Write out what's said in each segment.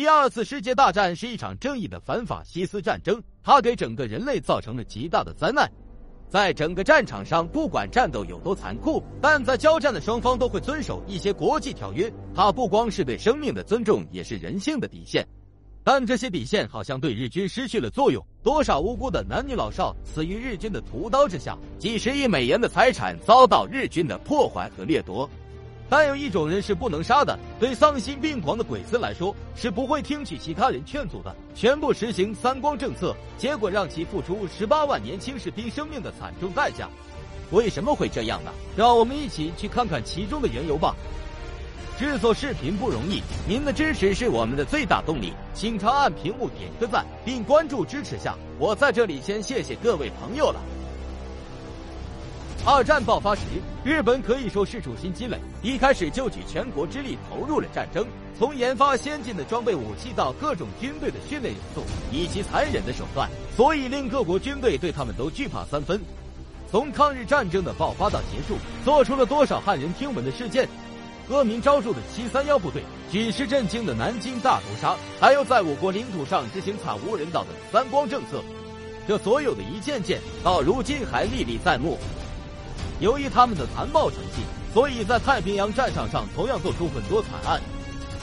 第二次世界大战是一场正义的反法西斯战争，它给整个人类造成了极大的灾难。在整个战场上，不管战斗有多残酷，但在交战的双方都会遵守一些国际条约。它不光是对生命的尊重，也是人性的底线。但这些底线好像对日军失去了作用，多少无辜的男女老少死于日军的屠刀之下，几十亿美元的财产遭到日军的破坏和掠夺。但有一种人是不能杀的，对丧心病狂的鬼子来说是不会听取其他人劝阻的，全部实行三光政策，结果让其付出十八万年轻士兵生命的惨重代价。为什么会这样呢？让我们一起去看看其中的缘由吧。制作视频不容易，您的支持是我们的最大动力，请长按屏幕点个赞并关注支持下。我在这里先谢谢各位朋友了。二战爆发时，日本可以说是处心积累，一开始就举全国之力投入了战争，从研发先进的装备武器到各种军队的训练有素以及残忍的手段，所以令各国军队对他们都惧怕三分。从抗日战争的爆发到结束，做出了多少骇人听闻的事件？恶名昭著的七三幺部队，举世震惊的南京大屠杀，还有在我国领土上执行惨无人道的三光政策，这所有的一件件，到如今还历历在目。由于他们的残暴成绩，所以在太平洋战场上同样做出很多惨案。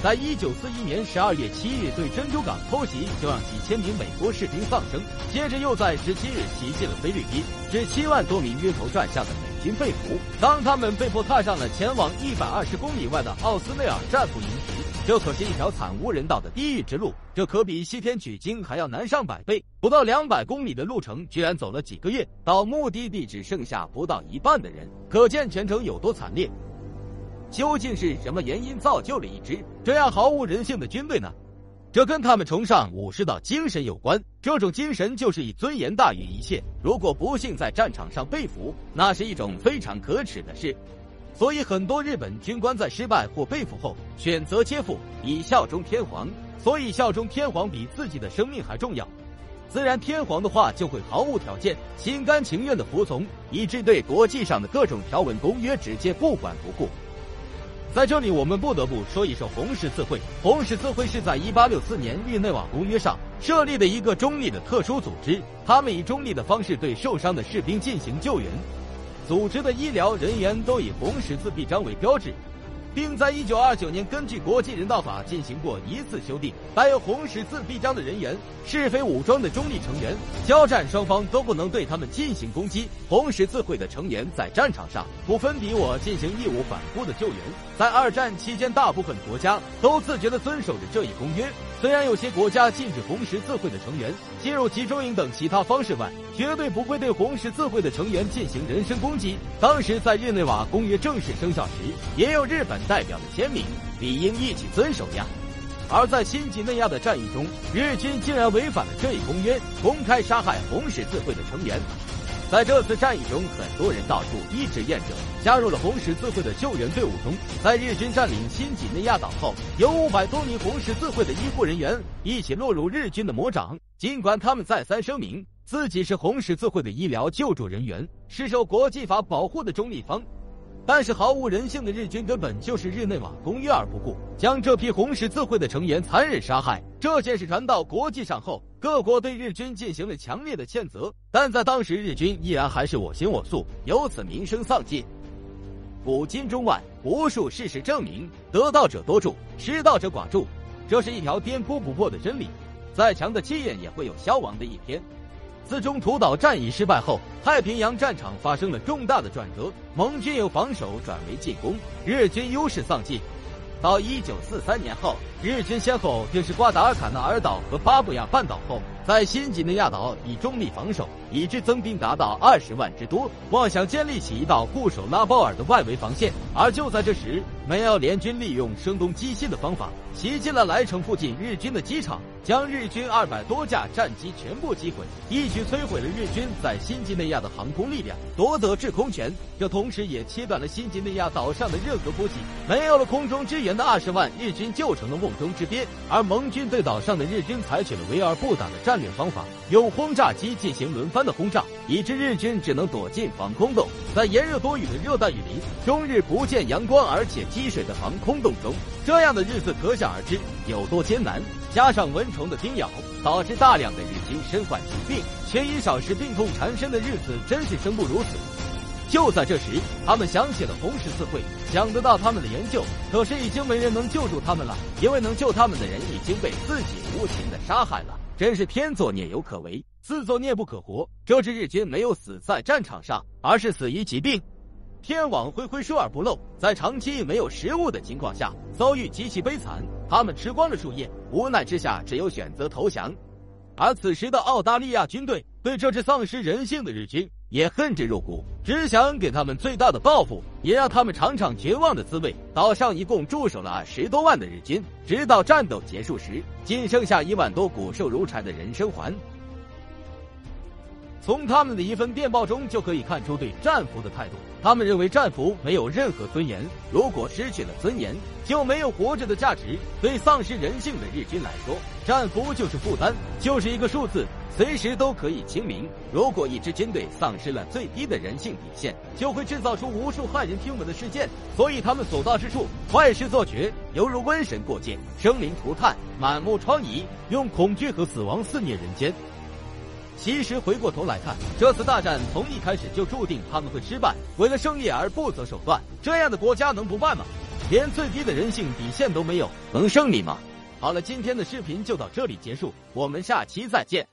在一九四一年十二月七日对珍珠港偷袭，就让几千名美国士兵丧生；接着又在十七日袭击了菲律宾，致七万多名晕头转向的美军被俘。当他们被迫踏上了前往一百二十公里外的奥斯内尔战俘营时，这可是一条惨无人道的地狱之路，这可比西天取经还要难上百倍。不到两百公里的路程，居然走了几个月，到目的地只剩下不到一半的人，可见全程有多惨烈。究竟是什么原因造就了一支这样毫无人性的军队呢？这跟他们崇尚武士道精神有关。这种精神就是以尊严大于一切。如果不幸在战场上被俘，那是一种非常可耻的事。所以，很多日本军官在失败或被俘后，选择切腹以效忠天皇。所以，效忠天皇比自己的生命还重要。自然，天皇的话就会毫无条件、心甘情愿的服从，以致对国际上的各种条文公约直接不管不顾。在这里，我们不得不说一说红十字会。红十字会是在一八六四年日内瓦公约上设立的一个中立的特殊组织，他们以中立的方式对受伤的士兵进行救援。组织的医疗人员都以红十字臂章为标志，并在一九二九年根据国际人道法进行过一次修订。带有红十字臂章的人员是非武装的中立成员，交战双方都不能对他们进行攻击。红十字会的成员在战场上不分敌我进行义无反顾的救援。在二战期间，大部分国家都自觉地遵守着这一公约。虽然有些国家禁止红十字会的成员进入集中营等其他方式外，绝对不会对红十字会的成员进行人身攻击。当时在日内瓦公约正式生效时，也有日本代表的签名，理应一起遵守呀。而在新几内亚的战役中，日军竟然违反了这一公约，公开杀害红十字会的成员。在这次战役中，很多人到处一志愿者加入了红十字会的救援队伍中。在日军占领新几内亚岛后，有五百多名红十字会的医护人员一起落入日军的魔掌。尽管他们再三声明自己是红十字会的医疗救助人员，是受国际法保护的中立方。但是毫无人性的日军根本就是日内瓦公约而不顾，将这批红十字会的成员残忍杀害。这件事传到国际上后，各国对日军进行了强烈的谴责，但在当时日军依然还是我行我素，由此名声丧尽。古今中外，无数事实证明，得道者多助，失道者寡助，这是一条颠扑不破的真理。再强的气焰也会有消亡的一天。自中途岛战役失败后，太平洋战场发生了重大的转折，盟军由防守转为进攻，日军优势丧尽。到一九四三年后，日军先后定是瓜达尔卡纳尔岛和巴布亚半岛后，在新几内亚岛以中立防守，以致增兵达到二十万之多，妄想建立起一道固守拉包尔的外围防线。而就在这时，美澳联军利用声东击西的方法，袭击了莱城附近日军的机场。将日军二百多架战机全部击毁，一举摧毁了日军在新几内亚的航空力量，夺得制空权。这同时也切断了新几内亚岛上的任何补给。没有了空中支援的二十万日军就成了瓮中之鳖。而盟军对岛上的日军采取了围而不打的战略方法，用轰炸机进行轮番的轰炸，以致日军只能躲进防空洞。在炎热多雨的热带雨林，终日不见阳光，而且。积水的防空洞中。这样的日子可想而知有多艰难。加上蚊虫的叮咬，导致大量的日军身患疾病，却以少食病痛缠身的日子，真是生不如死。就在这时，他们想起了红十字会，想得到他们的援救，可是已经没人能救助他们了，因为能救他们的人已经被自己无情的杀害了。真是天作孽犹可为，自作孽不可活。这支日军没有死在战场上，而是死于疾病。天网恢恢，疏而不漏，在长期没有食物的情况下，遭遇极其悲惨。他们吃光了树叶，无奈之下，只有选择投降。而此时的澳大利亚军队对这支丧失人性的日军也恨之入骨，只想给他们最大的报复，也让他们尝尝绝望的滋味。岛上一共驻守了十多万的日军，直到战斗结束时，仅剩下一万多骨瘦如柴的人生还。从他们的一份电报中就可以看出对战俘的态度。他们认为战俘没有任何尊严，如果失去了尊严，就没有活着的价值。对丧失人性的日军来说，战俘就是负担，就是一个数字，随时都可以清零。如果一支军队丧失了最低的人性底线，就会制造出无数骇人听闻的事件。所以他们所到之处，坏事做绝，犹如瘟神过界，生灵涂炭，满目疮痍，用恐惧和死亡肆虐人间。其实回过头来看，这次大战从一开始就注定他们会失败。为了胜利而不择手段，这样的国家能不败吗？连最低的人性底线都没有，能胜利吗？好了，今天的视频就到这里结束，我们下期再见。